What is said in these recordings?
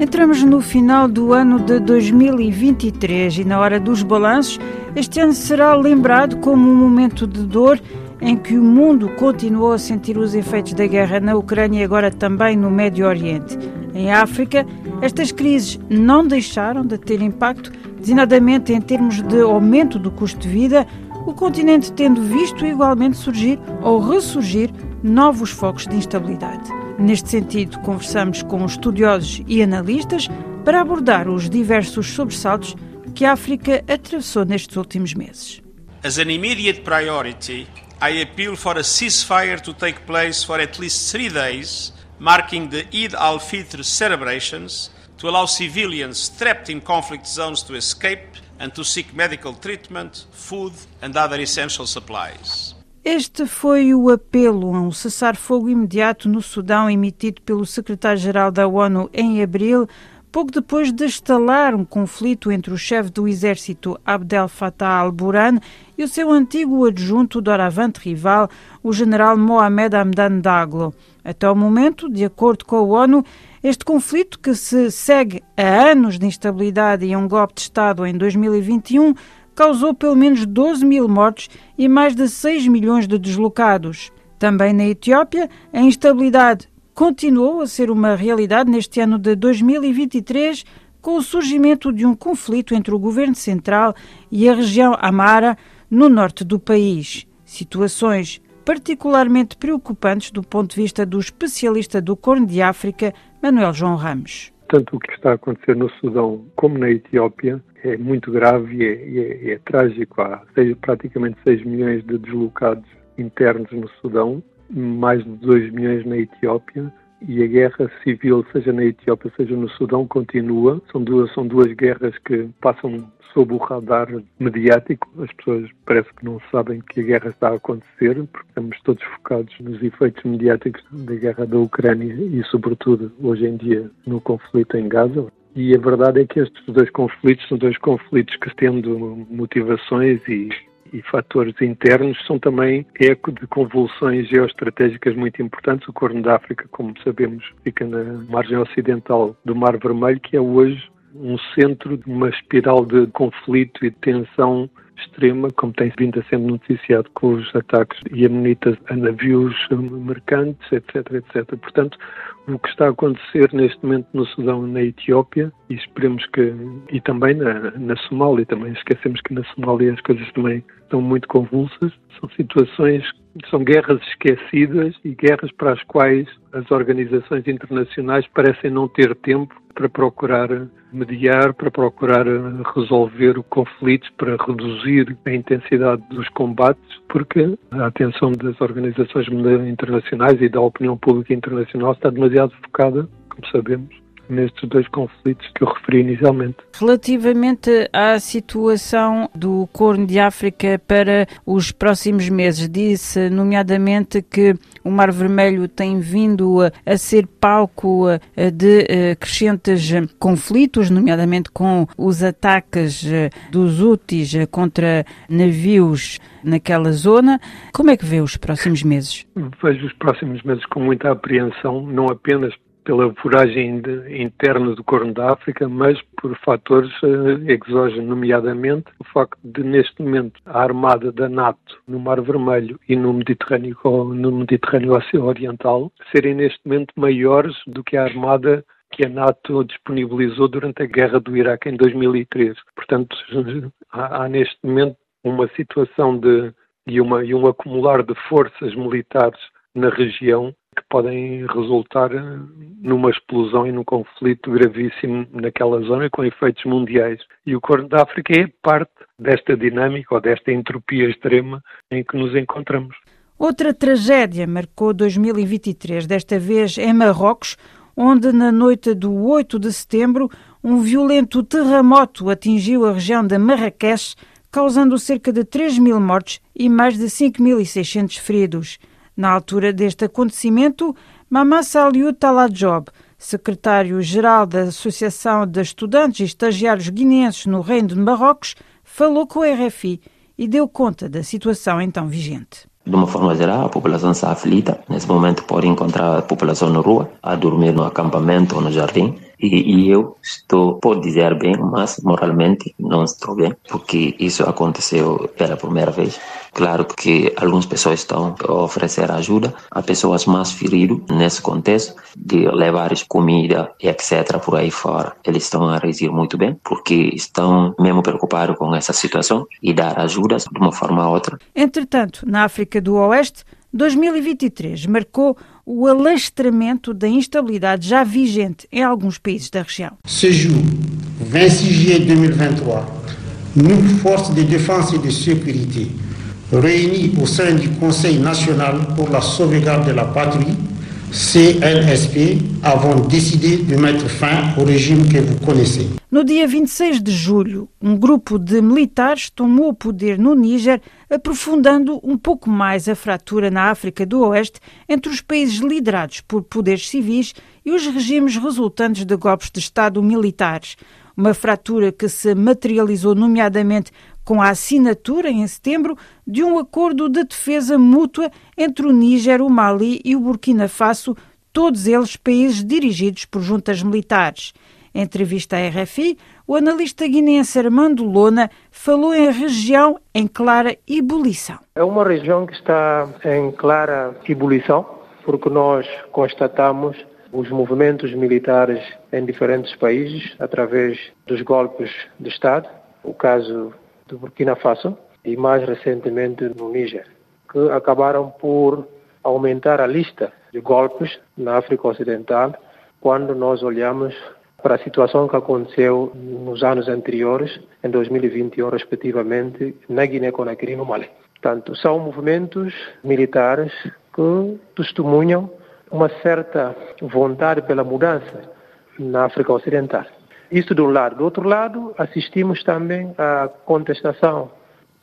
Entramos no final do ano de 2023 e na hora dos balanços, este ano será lembrado como um momento de dor em que o mundo continuou a sentir os efeitos da guerra na Ucrânia e agora também no Médio Oriente. Em África, estas crises não deixaram de ter impacto, designadamente em termos de aumento do custo de vida, o continente tendo visto igualmente surgir ou ressurgir novos focos de instabilidade. Neste sentido, conversamos com estudiosos e analistas para abordar os diversos sobressaltos que a África atravessou nestes últimos meses. As an immediate priority, I appeal for a ceasefire to take place for at least three days, marking the Eid al-Fitr celebrations, to allow civilians trapped in conflict zones to escape and to seek medical treatment, food and other essential supplies. Este foi o apelo a um cessar-fogo imediato no Sudão emitido pelo secretário-geral da ONU em abril, pouco depois de estalar um conflito entre o chefe do exército Abdel Fattah al-Burhan e o seu antigo adjunto doravante rival, o general Mohamed Hamdan Daglo. Até o momento, de acordo com a ONU, este conflito, que se segue a anos de instabilidade e um golpe de Estado em 2021, causou pelo menos 12 mil mortos e mais de 6 milhões de deslocados. Também na Etiópia, a instabilidade continuou a ser uma realidade neste ano de 2023, com o surgimento de um conflito entre o governo central e a região Amara, no norte do país. Situações particularmente preocupantes do ponto de vista do especialista do Corno de África, Manuel João Ramos. Tanto o que está a acontecer no Sudão como na Etiópia é muito grave e é, é, é trágico. Há seis, praticamente 6 milhões de deslocados internos no Sudão, mais de 2 milhões na Etiópia e a guerra civil, seja na Etiópia, seja no Sudão, continua. São duas, são duas guerras que passam sob o radar mediático. As pessoas parece que não sabem que a guerra está a acontecer, porque estamos todos focados nos efeitos mediáticos da guerra da Ucrânia e, sobretudo, hoje em dia, no conflito em Gaza. E a verdade é que estes dois conflitos são dois conflitos que, tendo motivações e e fatores internos são também eco de convulsões geoestratégicas muito importantes. O Corno da África, como sabemos, fica na margem ocidental do Mar Vermelho, que é hoje um centro de uma espiral de conflito e de tensão extrema, como tem vindo a ser noticiado com os ataques iemenitas a navios mercantes, etc, etc. Portanto, o que está a acontecer neste momento no Sudão e na Etiópia, e esperemos que, e também na, na Somália, também esquecemos que na Somália as coisas também estão muito convulsas, são situações, são guerras esquecidas e guerras para as quais as organizações internacionais parecem não ter tempo para procurar mediar, para procurar resolver conflitos, para reduzir a intensidade dos combates, porque a atenção das organizações internacionais e da opinião pública internacional está demasiado focada, como sabemos, nestes dois conflitos que eu referi inicialmente. Relativamente à situação do Corno de África para os próximos meses, disse nomeadamente que o Mar Vermelho tem vindo a, ser palco de crescentes conflitos, nomeadamente com os ataques dos úteis contra navios naquela zona. Como é que vê os próximos meses? Vejo os próximos meses com muita apreensão, não apenas pela voragem interna do Corno da África, mas por fatores uh, exógenos, nomeadamente o facto de, neste momento, a armada da NATO no Mar Vermelho e no Mediterrâneo, no Mediterrâneo Oriental serem, neste momento, maiores do que a armada que a NATO disponibilizou durante a guerra do Iraque em 2003. Portanto, há, há neste momento uma situação de e, uma, e um acumular de forças militares na região que podem resultar numa explosão e num conflito gravíssimo naquela zona com efeitos mundiais. E o Corno da África é parte desta dinâmica ou desta entropia extrema em que nos encontramos. Outra tragédia marcou 2023, desta vez em Marrocos, onde na noite do 8 de setembro um violento terremoto atingiu a região de Marrakech, causando cerca de 3 mil mortos e mais de 5.600 feridos. Na altura deste acontecimento, Mama Saliu Talajob, secretário-geral da Associação de Estudantes e Estagiários Guineenses no Reino de Marrocos, falou com o RFI e deu conta da situação então vigente. De uma forma geral, a população está aflita. Nesse momento, pode encontrar a população na rua, a dormir no acampamento ou no jardim. E, e, eu estou, pode dizer bem, mas moralmente não estou bem, porque isso aconteceu pela primeira vez. Claro que algumas pessoas estão a oferecer ajuda a pessoas mais feridas nesse contexto, de levar comida e etc. por aí fora. Eles estão a reagir muito bem, porque estão mesmo preocupados com essa situação e dar ajudas de uma forma ou outra. Entretanto, na África do Oeste, 2023 marcou o alastramento da instabilidade já vigente em alguns países da região. Ce jour, 26 juillet 2023, nos forces de défense et de sécurité réunies au sein du Conseil national pour la sauvegarde de la patrie CNSP avons décidé de mettre fin au régime que vous connaissez. No dia 26 de julho, um grupo de militares tomou o poder no Níger, aprofundando um pouco mais a fratura na África do Oeste entre os países liderados por poderes civis e os regimes resultantes de golpes de Estado militares. Uma fratura que se materializou, nomeadamente, com a assinatura em setembro de um acordo de defesa mútua entre o Níger, o Mali e o Burkina Faso, todos eles países dirigidos por juntas militares. Em entrevista à RFI, o analista guineense Armando Lona falou em região em clara ebulição. É uma região que está em clara ebulição, porque nós constatamos os movimentos militares em diferentes países através dos golpes de Estado. O caso do Burkina Faso e mais recentemente no Níger, que acabaram por aumentar a lista de golpes na África Ocidental quando nós olhamos para a situação que aconteceu nos anos anteriores, em 2021 respectivamente, na Guiné-Conakry e no Mali. Portanto, são movimentos militares que testemunham uma certa vontade pela mudança na África Ocidental. Isso de um lado. Do outro lado, assistimos também à contestação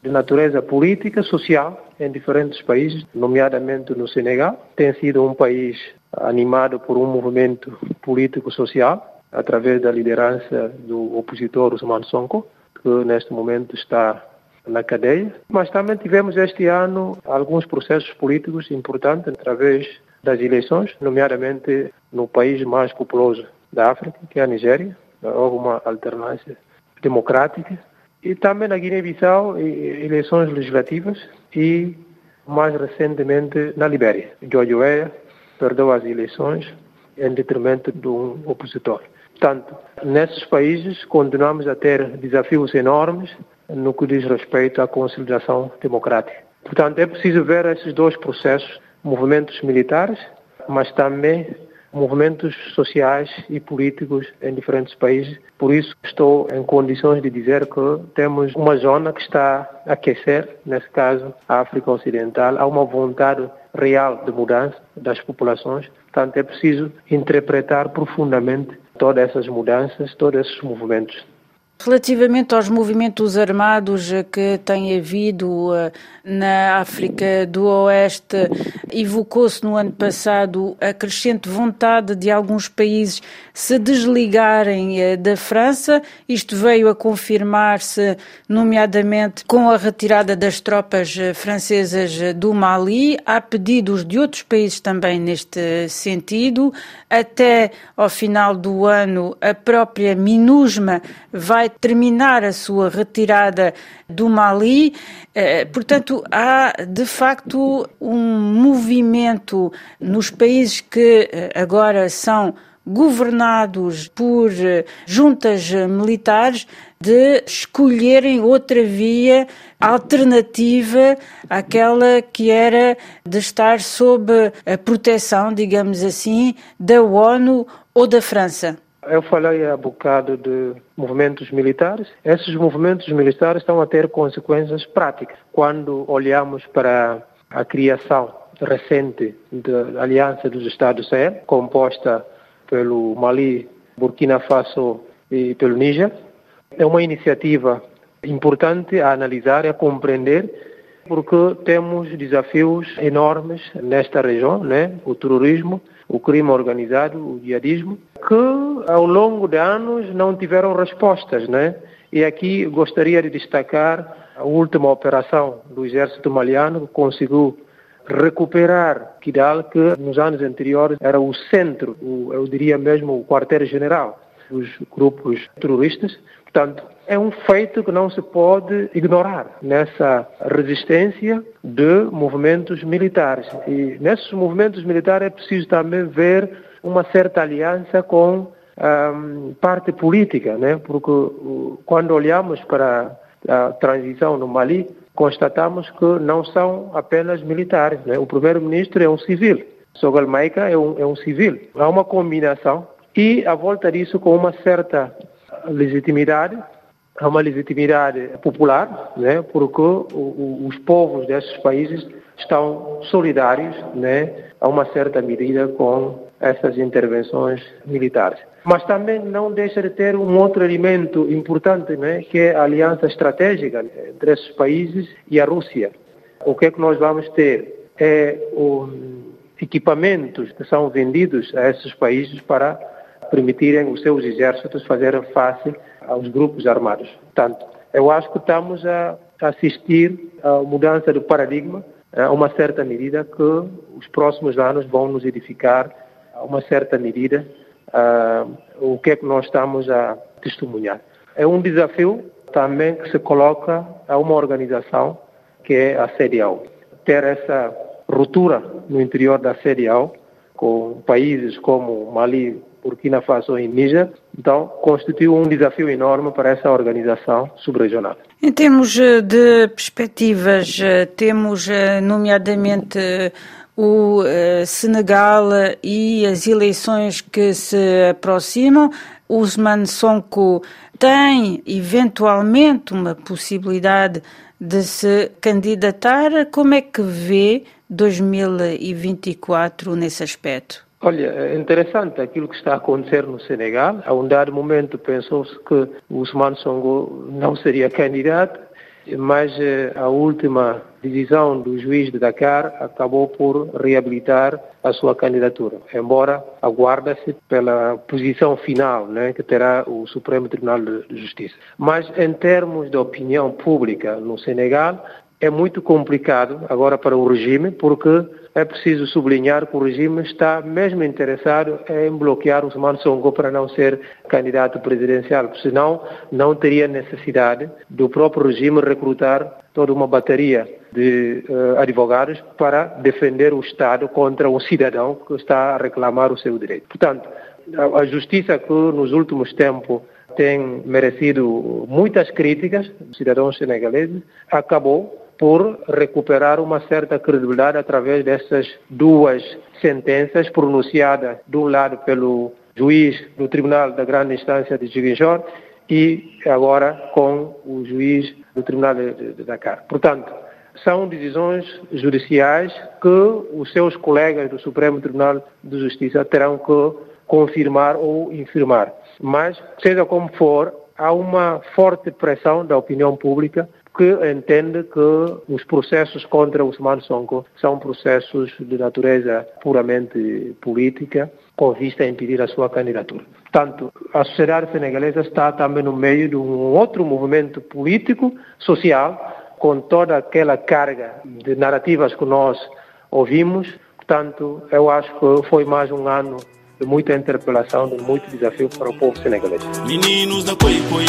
de natureza política, social, em diferentes países, nomeadamente no Senegal. Tem sido um país animado por um movimento político-social, através da liderança do opositor Usman Sonko, que neste momento está na cadeia. Mas também tivemos este ano alguns processos políticos importantes através das eleições, nomeadamente no país mais populoso da África, que é a Nigéria, houve uma alternância democrática. E também na Guiné-Bissau, eleições legislativas e, mais recentemente, na Libéria. George Weah perdeu as eleições em detrimento de um opositor. Portanto, nesses países continuamos a ter desafios enormes no que diz respeito à consolidação democrática. Portanto, é preciso ver esses dois processos, movimentos militares, mas também movimentos sociais e políticos em diferentes países. Por isso, estou em condições de dizer que temos uma zona que está a aquecer, nesse caso, a África Ocidental. Há uma vontade real de mudança das populações. Portanto, é preciso interpretar profundamente todas essas mudanças, todos esses movimentos. Relativamente aos movimentos armados que tem havido eh, na África do Oeste, evocou-se no ano passado a crescente vontade de alguns países se desligarem eh, da França. Isto veio a confirmar-se, nomeadamente com a retirada das tropas eh, francesas do Mali. Há pedidos de outros países também neste sentido. Até ao final do ano, a própria MINUSMA vai vai terminar a sua retirada do Mali. Eh, portanto, há de facto um movimento nos países que eh, agora são governados por eh, juntas militares de escolherem outra via alternativa àquela que era de estar sob a proteção, digamos assim, da ONU ou da França. Eu falei há bocado de movimentos militares. Esses movimentos militares estão a ter consequências práticas. Quando olhamos para a criação recente da Aliança dos Estados Sahel, composta pelo Mali, Burkina Faso e pelo Níger, é uma iniciativa importante a analisar e a compreender porque temos desafios enormes nesta região, né? o terrorismo, o crime organizado, o jihadismo, que ao longo de anos não tiveram respostas. Né? E aqui gostaria de destacar a última operação do exército maliano, que conseguiu recuperar Kidal, que nos anos anteriores era o centro, o, eu diria mesmo o quartel-general dos grupos terroristas. Portanto, é um feito que não se pode ignorar nessa resistência de movimentos militares. E nesses movimentos militares é preciso também ver uma certa aliança com a um, parte política, né? porque quando olhamos para a transição no Mali, constatamos que não são apenas militares. Né? O primeiro-ministro é um civil, Sogal Maika é um, é um civil. Há uma combinação e, à volta disso, com uma certa legitimidade, há uma legitimidade popular, né? porque os povos desses países estão solidários, né? a uma certa medida, com essas intervenções militares. Mas também não deixa de ter um outro elemento importante, né, que é a aliança estratégica entre esses países e a Rússia. O que é que nós vamos ter? É um, equipamentos que são vendidos a esses países para permitirem os seus exércitos fazerem face aos grupos armados. Portanto, eu acho que estamos a assistir à mudança do paradigma, a uma certa medida que os próximos anos vão nos edificar a uma certa medida, o que é que nós estamos a testemunhar. É um desafio também que se coloca a uma organização que é a CDAO. Ter essa ruptura no interior da CDAO, com países como Mali, Burkina Faso e Níger, então constitui um desafio enorme para essa organização subregional. Em termos eh, de perspectivas, eh, temos eh, nomeadamente o Senegal e as eleições que se aproximam. Usman Sonko tem eventualmente uma possibilidade de se candidatar. Como é que vê 2024 nesse aspecto? Olha, é interessante aquilo que está a acontecer no Senegal. A um dado momento pensou-se que Usman Sonko não seria candidato mas eh, a última decisão do juiz de Dakar acabou por reabilitar a sua candidatura, embora aguarda-se pela posição final né, que terá o Supremo Tribunal de Justiça. Mas em termos de opinião pública no Senegal, é muito complicado agora para o regime, porque é preciso sublinhar que o regime está mesmo interessado em bloquear Usman Sonko para não ser candidato presidencial, senão não teria necessidade do próprio regime recrutar toda uma bateria de uh, advogados para defender o Estado contra um cidadão que está a reclamar o seu direito. Portanto, a, justiça que nos últimos tempos tem merecido muitas críticas, cidadãos senegaleses, acabou por recuperar uma certa credibilidade através dessas duas sentenças pronunciadas, de um lado pelo juiz do Tribunal da Grande Instância de Ziguinchor e agora com o juiz do Tribunal de Dakar. Portanto, são decisões judiciais que os seus colegas do Supremo Tribunal de Justiça terão que confirmar ou infirmar. Mas, seja como for, há uma forte pressão da opinião pública que entende que os processos contra Usman Sonko são processos de natureza puramente política, com vista a impedir a sua candidatura. Portanto, a sociedade senegalesa está também no meio de um outro movimento político, social, com toda aquela carga de narrativas que nós ouvimos. Portanto, eu acho que foi mais um ano de muita interpelação, de muito desafio para o povo senegalês. Meninos da Coi Coi,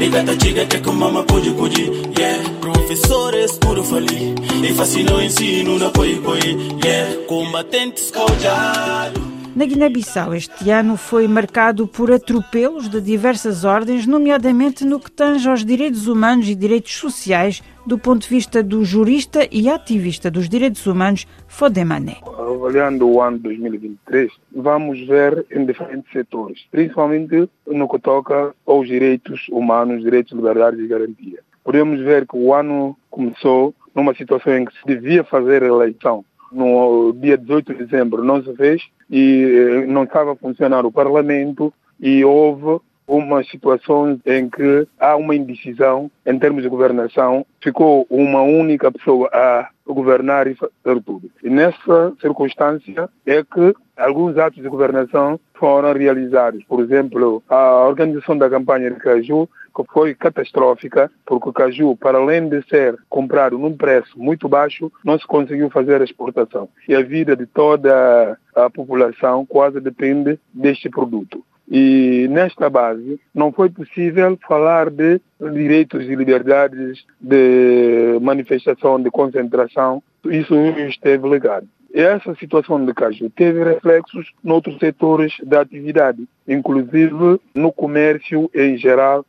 e gata chiga que com mama cuji cuji, yeah. Professores tudo fali, e fascinou ensino da Coi Coi, yeah. Combatentes caudiados. Na Guiné-Bissau, este ano foi marcado por atropelos de diversas ordens, nomeadamente no que tange aos direitos humanos e direitos sociais, do ponto de vista do jurista e ativista dos direitos humanos, Fodemané. Avaliando o ano 2023, vamos ver em diferentes setores, principalmente no que toca aos direitos humanos, direitos, liberdades e garantia. Podemos ver que o ano começou numa situação em que se devia fazer eleição no dia 18 de dezembro não se fez e eh, não estava a funcionar o Parlamento e houve uma situação em que há uma indecisão em termos de governação, ficou uma única pessoa a governar e fazer tudo. E nessa circunstância é que alguns atos de governação foram realizados. Por exemplo, a organização da campanha de Caju, foi catastrófica, porque o caju, para além de ser comprado num preço muito baixo, não se conseguiu fazer a exportação. E a vida de toda a população quase depende deste produto. E nesta base não foi possível falar de direitos e liberdades de manifestação, de concentração. Isso esteve ligado. Essa situação de caju teve reflexos noutros setores da atividade, inclusive no comércio em geral,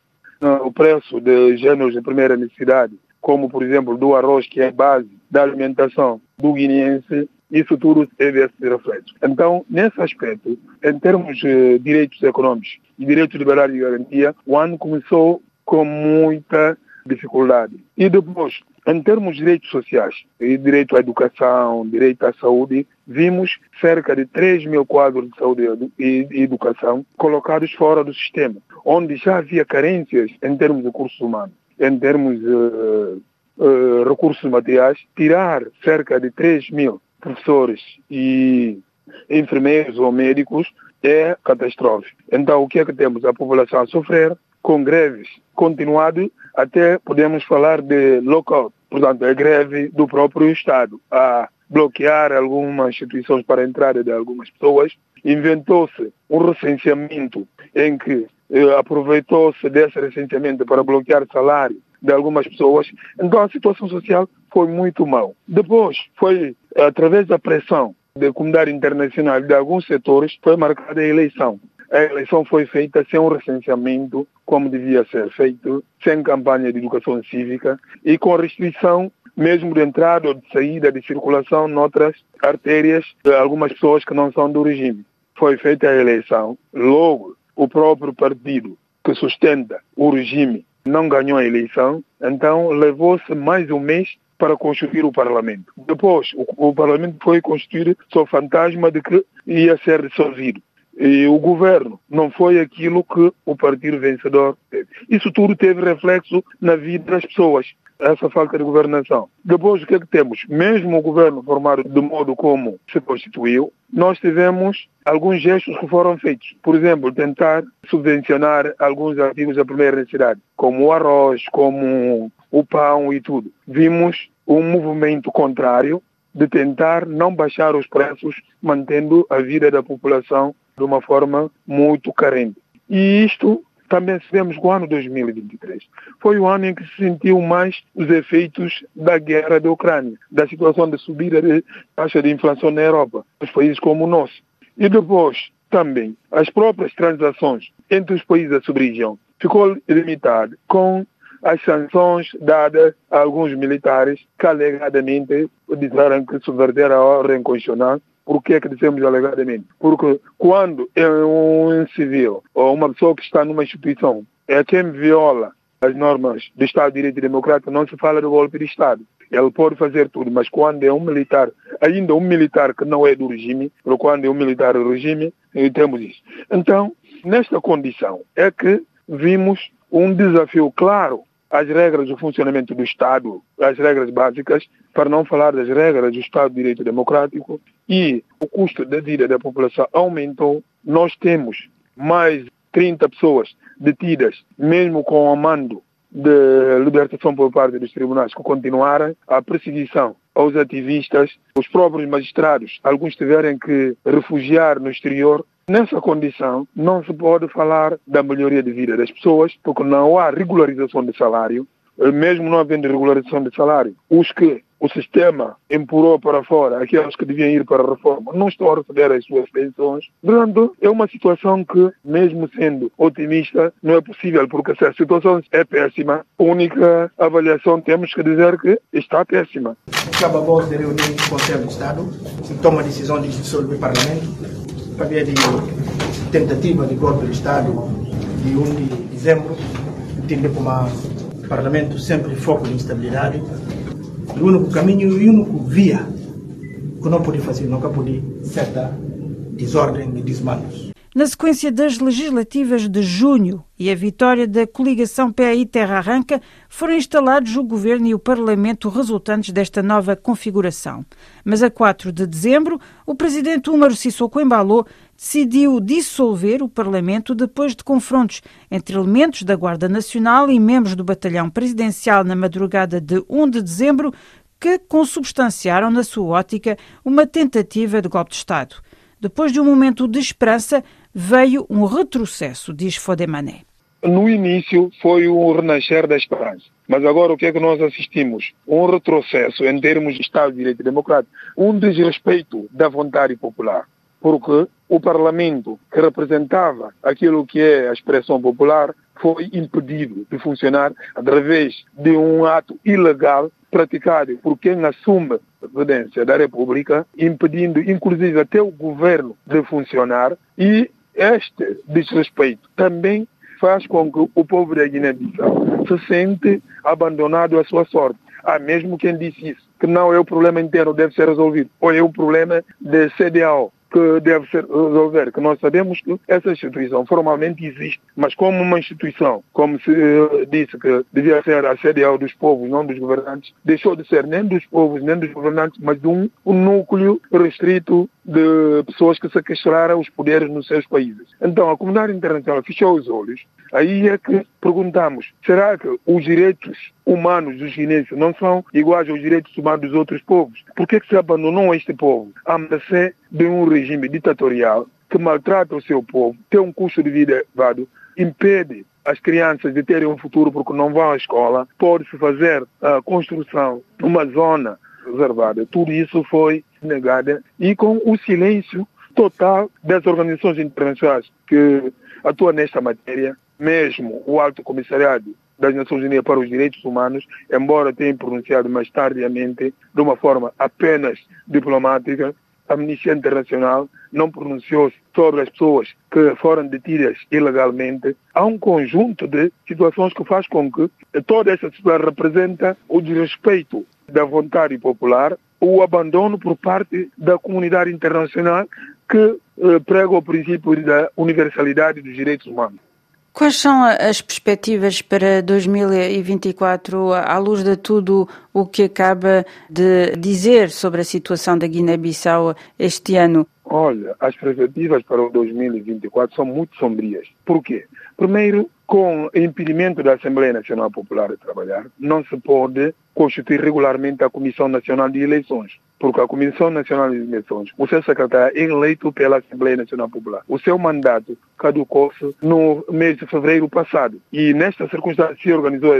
o preço de gêneros de primeira necessidade, como por exemplo do arroz, que é base da alimentação do guineense, isso tudo teve esse reflexo. Então, nesse aspecto, em termos de direitos econômicos e direitos de liberdade e garantia, o ano começou com muita dificuldade. E depois, em termos de direitos sociais, e direito à educação, direito à saúde, vimos cerca de 3 mil quadros de saúde e educação colocados fora do sistema, onde já havia carências em termos de recursos humanos, em termos de uh, uh, recursos materiais, tirar cerca de 3 mil professores e enfermeiros ou médicos é catastrófico. Então, o que é que temos? A população a sofrer com greves continuadas, até podemos falar de lockout, portanto, é greve do próprio Estado, a bloquear algumas instituições para a entrada de algumas pessoas. Inventou-se um recenseamento em que eh, aproveitou-se desse recenseamento para bloquear salário de algumas pessoas. Então a situação social foi muito mal. Depois foi através da pressão da comunidade internacional de alguns setores foi marcada a eleição. A eleição foi feita sem um recenseamento como devia ser feito, sem campanha de educação cívica e com restrição mesmo de entrada ou de saída de circulação noutras artérias de algumas pessoas que não são do regime. Foi feita a eleição. Logo, o próprio partido que sustenta o regime não ganhou a eleição, então levou-se mais um mês para constituir o Parlamento. Depois, o, o Parlamento foi constituir sob fantasma de que ia ser dissolvido. E o governo não foi aquilo que o partido vencedor teve. Isso tudo teve reflexo na vida das pessoas essa falta de governação. Depois, o que é que temos? Mesmo o governo formado do modo como se constituiu, nós tivemos alguns gestos que foram feitos. Por exemplo, tentar subvencionar alguns artigos da primeira necessidade, como o arroz, como o pão e tudo. Vimos um movimento contrário de tentar não baixar os preços, mantendo a vida da população de uma forma muito carente. E isto também sabemos que o ano 2023 foi o ano em que se sentiu mais os efeitos da guerra da Ucrânia, da situação de subida de taxa de inflação na Europa, nos países como o nosso. E depois, também, as próprias transações entre os países da sub-região ficou limitado com as sanções dadas a alguns militares que alegadamente disseram que subverteram a ordem constitucional por que é que dizemos alegadamente? Porque quando é um civil ou uma pessoa que está numa instituição é quem viola as normas do Estado de Direito Democrático, não se fala de golpe de Estado. Ele pode fazer tudo, mas quando é um militar, ainda um militar que não é do regime, ou quando é um militar do regime, eh, temos isso. Então, nesta condição, é que vimos um desafio claro às regras do funcionamento do Estado, às regras básicas, para não falar das regras do Estado de Direito Democrático, e o custo da vida da população aumentou. Nós temos mais 30 pessoas detidas, mesmo com o mando de libertação por parte dos tribunais, que continuaram a perseguição aos ativistas, os próprios magistrados, alguns tiveram que refugiar no exterior. Nessa condição, não se pode falar da melhoria de vida das pessoas, porque não há regularização de salário, mesmo não havendo regularização de salário. Os que o sistema empurrou para fora aqueles que deviam ir para a reforma não estão a receber as suas pensões. Portanto, é uma situação que, mesmo sendo otimista, não é possível, porque se a situação é péssima, a única avaliação temos que dizer que está péssima. Acaba a de reunir o Conselho de Estado e toma a decisão de dissolver o Parlamento ver de tentativa de golpe de Estado de 1 de dezembro, tido como Parlamento sempre foco de instabilidade o único caminho e o único via que não pode fazer, nunca pode certa desordem e desmandos. Na sequência das legislativas de junho e a vitória da coligação PAI Terra Arranca, foram instalados o governo e o parlamento resultantes desta nova configuração. Mas a 4 de dezembro, o presidente Úmaro Sissoko Embalou decidiu dissolver o parlamento depois de confrontos entre elementos da Guarda Nacional e membros do batalhão presidencial na madrugada de 1 de dezembro, que consubstanciaram, na sua ótica, uma tentativa de golpe de Estado. Depois de um momento de esperança, veio um retrocesso, diz Fodemané. No início foi um renascer da esperança. Mas agora o que é que nós assistimos? Um retrocesso em termos de Estado de Direito Democrático, um desrespeito da vontade popular. Porque o Parlamento, que representava aquilo que é a expressão popular, foi impedido de funcionar através de um ato ilegal praticado por quem assume a presidência da República, impedindo inclusive até o governo de funcionar e este desrespeito também faz com que o povo da Guiné-Bissau se sente abandonado à sua sorte. Há mesmo quem disse isso, que não é o problema interno deve ser resolvido, ou é o problema da CDAO que deve ser resolver, que nós sabemos que essa instituição formalmente existe, mas como uma instituição, como se eh, disse que devia ser a CDAO dos povos, não dos governantes, deixou de ser nem dos povos, nem dos governantes, mas de um, um núcleo restrito de pessoas que sequestraram os poderes nos seus países. Então, a comunidade internacional fechou os olhos. Aí é que perguntamos, será que os direitos humanos dos chineses não são iguais aos direitos humanos dos outros povos? Por que, que se abandonou este povo a mercê de um regime ditatorial que maltrata o seu povo, tem um custo de vida elevado, impede as crianças de terem um futuro porque não vão à escola, pode-se fazer a construção numa zona reservada. Tudo isso foi negado e com o silêncio total das organizações internacionais que atuam nesta matéria, mesmo o Alto Comissariado das Nações Unidas para os Direitos Humanos, embora tenha pronunciado mais tardiamente, de uma forma apenas diplomática, a Amnistia Internacional não pronunciou-se sobre as pessoas que foram detidas ilegalmente. Há um conjunto de situações que faz com que toda essa situação representa o desrespeito da vontade popular, o abandono por parte da comunidade internacional que eh, prega o princípio da universalidade dos direitos humanos. Quais são as perspectivas para 2024 à luz de tudo o que acaba de dizer sobre a situação da Guiné-Bissau este ano? Olha, as perspectivas para o 2024 são muito sombrias. Por quê? Primeiro, com impedimento da Assembleia Nacional Popular de trabalhar, não se pode constituir regularmente a Comissão Nacional de Eleições porque a Comissão Nacional de Eleições, o seu secretário é eleito pela Assembleia Nacional Popular. O seu mandato caducou-se no mês de fevereiro passado e nesta circunstância se organizou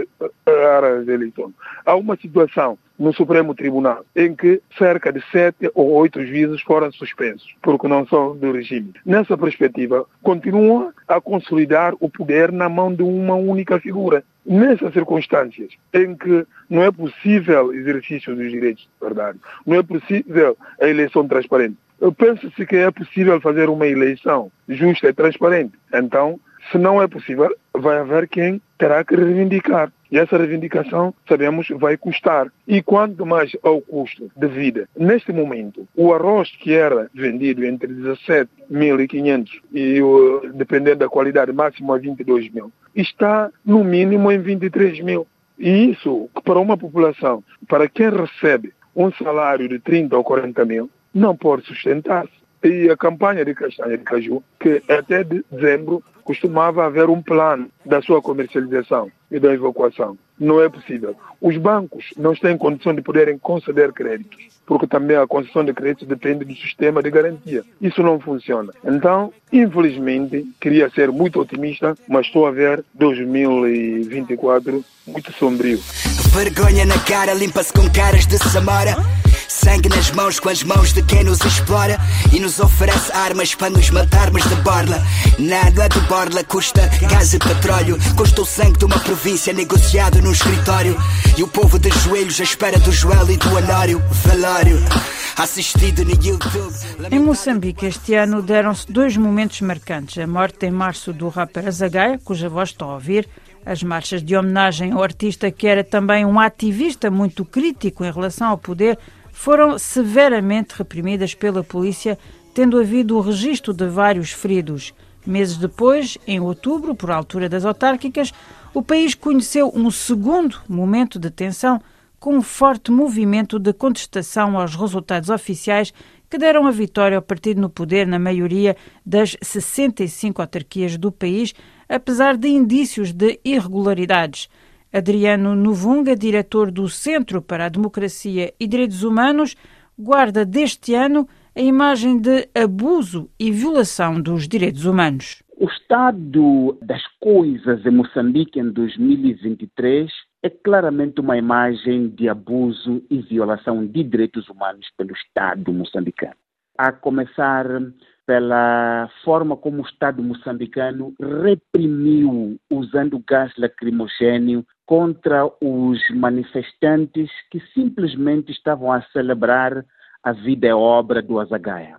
as eleições. Há uma situação no Supremo Tribunal, em que cerca de sete ou oito juízes foram suspensos, porque não são do regime. Nessa perspectiva, continua a consolidar o poder na mão de uma única figura. Nessas circunstâncias em que não é possível exercício dos direitos de verdade, não é possível a eleição transparente, penso-se que é possível fazer uma eleição justa e transparente. Então, se não é possível, vai haver quem terá que reivindicar. E essa reivindicação, sabemos, vai custar. E quanto mais ao custo de vida, neste momento, o arroz que era vendido entre 17.500 e, dependendo da qualidade, máximo a 22 mil, está no mínimo em 23 mil. E isso, para uma população, para quem recebe um salário de 30 ou 40 mil, não pode sustentar-se. E a campanha de castanha de caju, que até de dezembro costumava haver um plano da sua comercialização e da evacuação. Não é possível. Os bancos não têm condição de poderem conceder créditos, porque também a concessão de créditos depende do sistema de garantia. Isso não funciona. Então, infelizmente, queria ser muito otimista, mas estou a ver 2024 muito sombrio. Vergonha na cara, limpa-se com caras de Samara. Sangue nas mãos com as mãos de quem nos explora e nos oferece armas para nos matarmos de borla. Nada de borla custa gás e petróleo. Custa o sangue de uma província negociado num escritório. E o povo de joelhos à espera do Joel e do Anório. Velório. Assistido no YouTube. Em Moçambique, este ano deram-se dois momentos marcantes. A morte em março do rapper Azagaia, cuja voz estão a ouvir, as marchas de homenagem ao artista que era também um ativista muito crítico em relação ao poder foram severamente reprimidas pela polícia, tendo havido o registro de vários feridos. Meses depois, em outubro, por altura das autárquicas, o país conheceu um segundo momento de tensão com um forte movimento de contestação aos resultados oficiais que deram a vitória ao partido no poder na maioria das 65 autarquias do país, apesar de indícios de irregularidades. Adriano Novunga, diretor do Centro para a Democracia e Direitos Humanos, guarda deste ano a imagem de abuso e violação dos direitos humanos. O estado das coisas em Moçambique em 2023 é claramente uma imagem de abuso e violação de direitos humanos pelo Estado moçambicano. A começar pela forma como o Estado moçambicano reprimiu, usando gás lacrimogêneo, contra os manifestantes que simplesmente estavam a celebrar a vida e obra do Azagaia,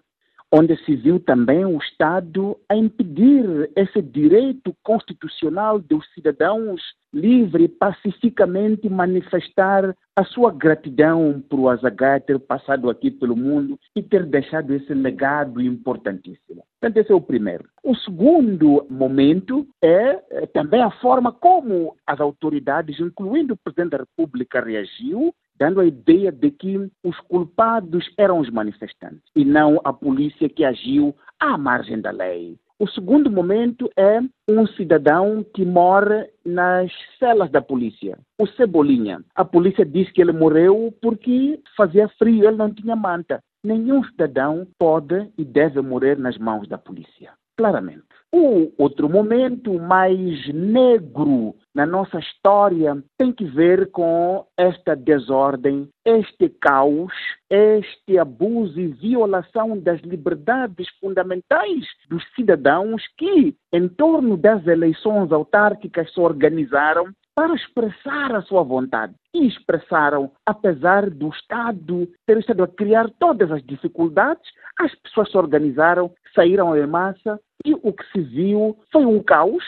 onde se viu também o Estado a impedir esse direito constitucional dos cidadãos livre pacificamente manifestar a sua gratidão por o Azagaia ter passado aqui pelo mundo e ter deixado esse legado importantíssimo. Portanto, esse é o primeiro. O segundo momento é, é também a forma como as autoridades, incluindo o Presidente da República, reagiu dando a ideia de que os culpados eram os manifestantes e não a polícia que agiu à margem da lei. O segundo momento é um cidadão que mora nas celas da polícia, o Cebolinha. A polícia diz que ele morreu porque fazia frio, ele não tinha manta. Nenhum cidadão pode e deve morrer nas mãos da polícia, claramente. O outro momento mais negro na nossa história tem que ver com esta desordem, este caos, este abuso e violação das liberdades fundamentais dos cidadãos que, em torno das eleições autárquicas, se organizaram para expressar a sua vontade. E expressaram, apesar do Estado ter estado a criar todas as dificuldades, as pessoas se organizaram, saíram em massa e o que se viu foi um caos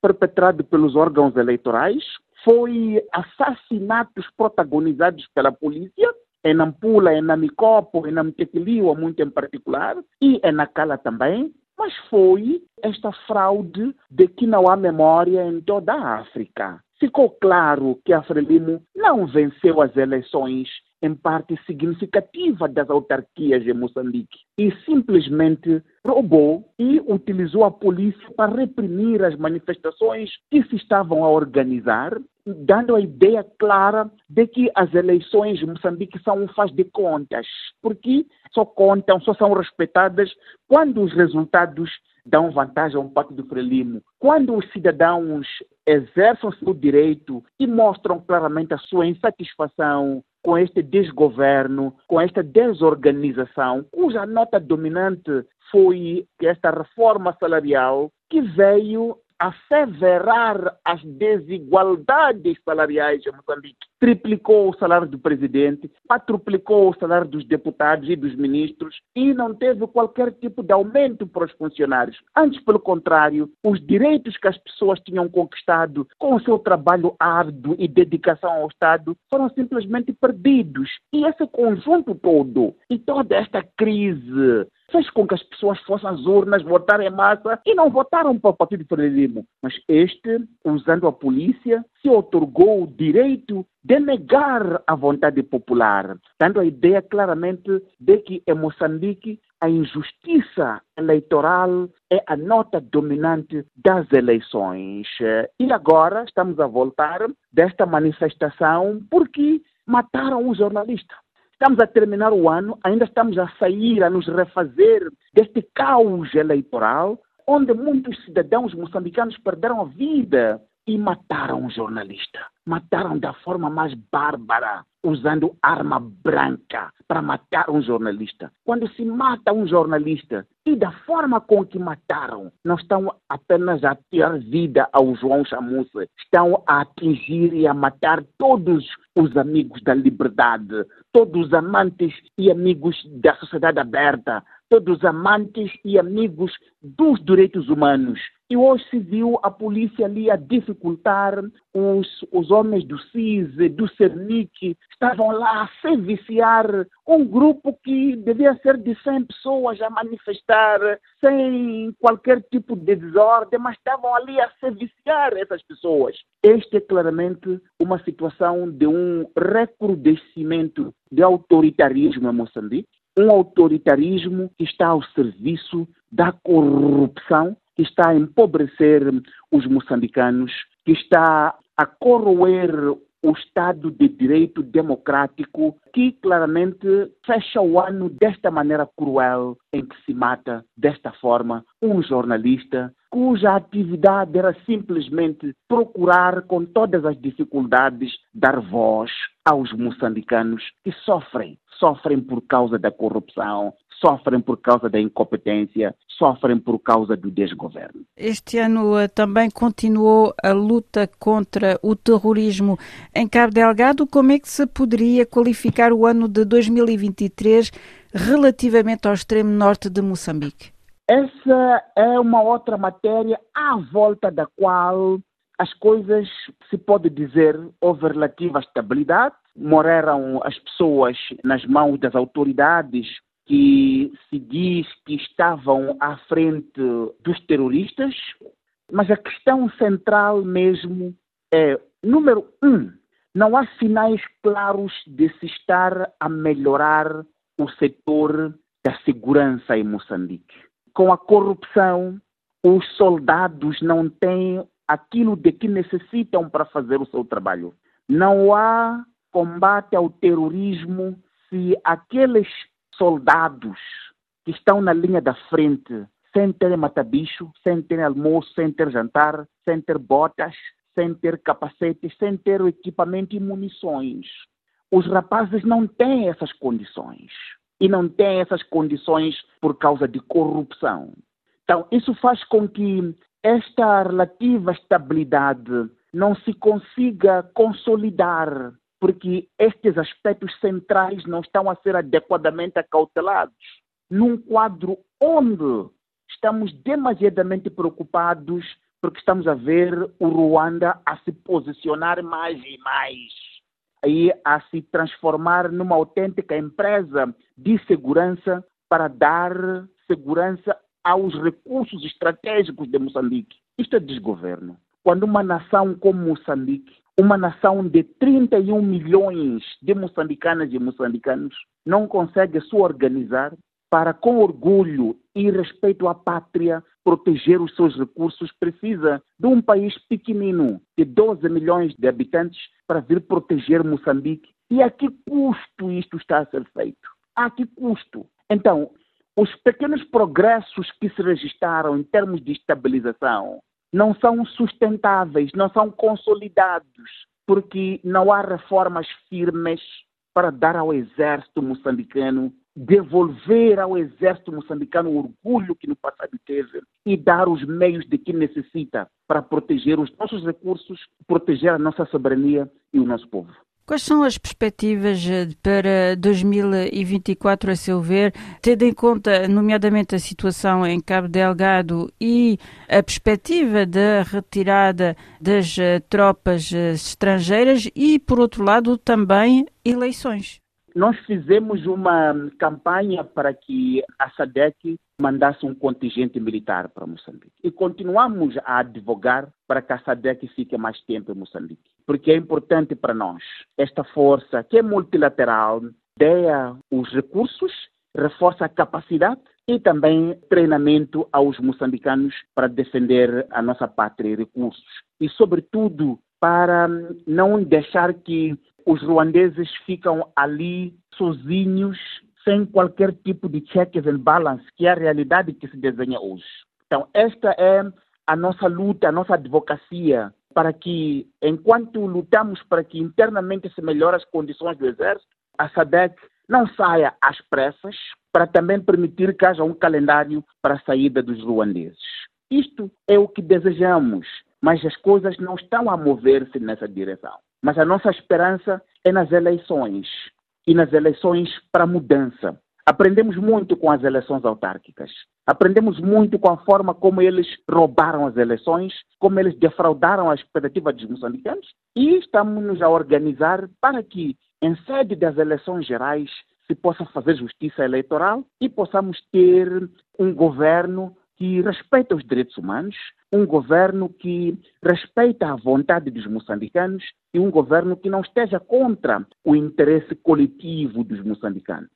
perpetrado pelos órgãos eleitorais, foi assassinatos protagonizados pela polícia, em Nampula, em Namicopo, em Namtequiliwa, muito em particular, e em Nacala também, mas foi esta fraude de que não há memória em toda a África. Ficou claro que a Frelimo não venceu as eleições em parte significativa das autarquias em Moçambique e simplesmente roubou e utilizou a polícia para reprimir as manifestações que se estavam a organizar, dando a ideia clara de que as eleições em Moçambique são um faz de contas, porque só contam, só são respeitadas quando os resultados dão vantagem ao Pacto do Frelimo. Quando os cidadãos exercem o seu direito e mostram claramente a sua insatisfação com este desgoverno, com esta desorganização, cuja nota dominante foi esta reforma salarial que veio asseverar as desigualdades salariais em Moçambique. Triplicou o salário do presidente, quadruplicou o salário dos deputados e dos ministros e não teve qualquer tipo de aumento para os funcionários. Antes, pelo contrário, os direitos que as pessoas tinham conquistado com o seu trabalho árduo e dedicação ao Estado foram simplesmente perdidos. E esse conjunto todo e toda esta crise fez com que as pessoas fossem às urnas votar em massa e não votaram para o Partido Federalismo. Mas este, usando a polícia, se otorgou o direito de negar a vontade popular, dando a ideia claramente de que em Moçambique a injustiça eleitoral é a nota dominante das eleições. E agora estamos a voltar desta manifestação porque mataram um jornalista. Estamos a terminar o ano, ainda estamos a sair, a nos refazer deste caos eleitoral, onde muitos cidadãos moçambicanos perderam a vida e mataram um jornalista. Mataram da forma mais bárbara, usando arma branca para matar um jornalista. Quando se mata um jornalista e da forma com que mataram, não estão apenas a tirar vida ao João Chamusse, estão a atingir e a matar todos os amigos da liberdade, todos os amantes e amigos da sociedade aberta, todos amantes e amigos dos direitos humanos. E hoje se viu a polícia ali a dificultar os, os homens do CISE, do CERNIC, estavam lá a se viciar um grupo que devia ser de 100 pessoas a manifestar sem qualquer tipo de desordem, mas estavam ali a se viciar essas pessoas. Este é claramente uma situação de um recrudescimento de autoritarismo em Moçambique, um autoritarismo que está ao serviço da corrupção que está a empobrecer os moçambicanos, que está a corroer o Estado de Direito Democrático, que claramente fecha o ano desta maneira cruel, em que se mata desta forma um jornalista cuja atividade era simplesmente procurar, com todas as dificuldades, dar voz aos moçambicanos que sofrem. Sofrem por causa da corrupção, sofrem por causa da incompetência, sofrem por causa do desgoverno. Este ano uh, também continuou a luta contra o terrorismo em Cabo Delgado. Como é que se poderia qualificar o ano de 2023 relativamente ao extremo norte de Moçambique? Essa é uma outra matéria à volta da qual as coisas, se pode dizer, houve relativa estabilidade. Morreram as pessoas nas mãos das autoridades que se diz que estavam à frente dos terroristas, mas a questão central mesmo é, número um, não há sinais claros de se estar a melhorar o setor da segurança em Moçambique. Com a corrupção, os soldados não têm aquilo de que necessitam para fazer o seu trabalho. Não há combate ao terrorismo se aqueles soldados que estão na linha da frente sem ter mata-bicho, sem ter almoço, sem ter jantar, sem ter botas, sem ter capacetes, sem ter equipamento e munições. Os rapazes não têm essas condições. E não têm essas condições por causa de corrupção. Então, isso faz com que esta relativa estabilidade não se consiga consolidar porque estes aspectos centrais não estão a ser adequadamente acautelados. Num quadro onde estamos demasiadamente preocupados porque estamos a ver o Ruanda a se posicionar mais e mais, aí a se transformar numa autêntica empresa de segurança para dar segurança aos recursos estratégicos de Moçambique. Isto é desgoverno. Quando uma nação como Moçambique uma nação de 31 milhões de moçambicanas e moçambicanos não consegue se organizar para, com orgulho e respeito à pátria, proteger os seus recursos, precisa de um país pequenino, de 12 milhões de habitantes, para vir proteger Moçambique. E a que custo isto está a ser feito? A que custo? Então, os pequenos progressos que se registraram em termos de estabilização não são sustentáveis, não são consolidados, porque não há reformas firmes para dar ao exército moçambicano, devolver ao exército moçambicano o orgulho que no passado teve e dar os meios de que necessita para proteger os nossos recursos, proteger a nossa soberania e o nosso povo. Quais são as perspectivas eh, para 2024, a seu ver, tendo em conta, nomeadamente, a situação em Cabo Delgado e a perspectiva da retirada das eh, tropas eh, estrangeiras e, por outro lado, também eleições? Nós fizemos uma campanha para que a SADEC mandasse um contingente militar para Moçambique. E continuamos a advogar para que a SADEC fique mais tempo em Moçambique. Porque é importante para nós esta força que é multilateral, dê os recursos, reforça a capacidade e também treinamento aos moçambicanos para defender a nossa pátria e recursos. E, sobretudo, para não deixar que os ruandeses ficam ali sozinhos, sem qualquer tipo de checks and balance, que é a realidade que se desenha hoje. Então, esta é a nossa luta, a nossa advocacia, para que, enquanto lutamos para que internamente se melhore as condições do exército, a SADEC não saia às pressas, para também permitir que haja um calendário para a saída dos ruandeses. Isto é o que desejamos, mas as coisas não estão a mover-se nessa direção. Mas a nossa esperança é nas eleições e nas eleições para mudança. Aprendemos muito com as eleições autárquicas. Aprendemos muito com a forma como eles roubaram as eleições, como eles defraudaram a expectativa dos moçambicanos e estamos nos a organizar para que, em sede das eleições gerais, se possa fazer justiça eleitoral e possamos ter um governo que respeita os direitos humanos, um governo que respeita a vontade dos moçambicanos e um governo que não esteja contra o interesse coletivo dos moçambicanos.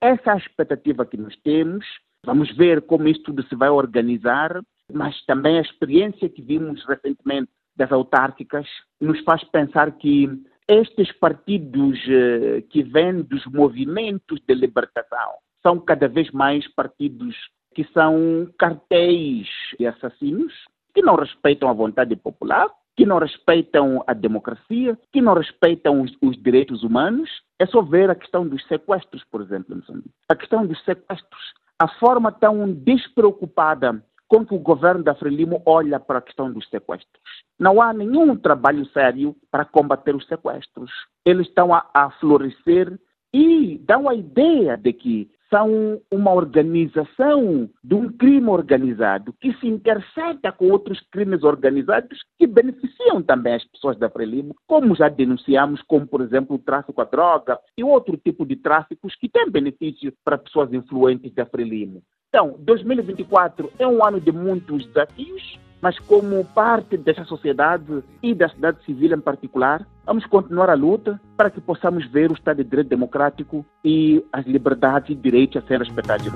Essa é a expectativa que nós temos. Vamos ver como isso tudo se vai organizar, mas também a experiência que vimos recentemente das autárquicas nos faz pensar que estes partidos eh, que vêm dos movimentos de libertação são cada vez mais partidos que são cartéis de assassinos que não respeitam a vontade popular que não respeitam a democracia, que não respeitam os, os, direitos humanos. É só ver a questão dos sequestros, por exemplo, em Moçambique. A questão dos sequestros, a forma tão despreocupada com que o governo da Frelimo olha para a questão dos sequestros. Não há nenhum trabalho sério para combater os sequestros. Eles estão a, a florescer e dão a ideia de que são uma organização de um crime organizado que se intersecta com outros crimes organizados que beneficiam também as pessoas da Frelimo, como já denunciamos, como por exemplo o tráfico à droga e outro tipo de tráficos que tem benefício para pessoas influentes da Frelimo. Então, 2024 é um ano de muitos desafios, mas como parte dessa sociedade e da sociedade civil em particular, vamos continuar a luta para que possamos ver o Estado de Direito Democrático e as liberdades e direitos a serem respeitados.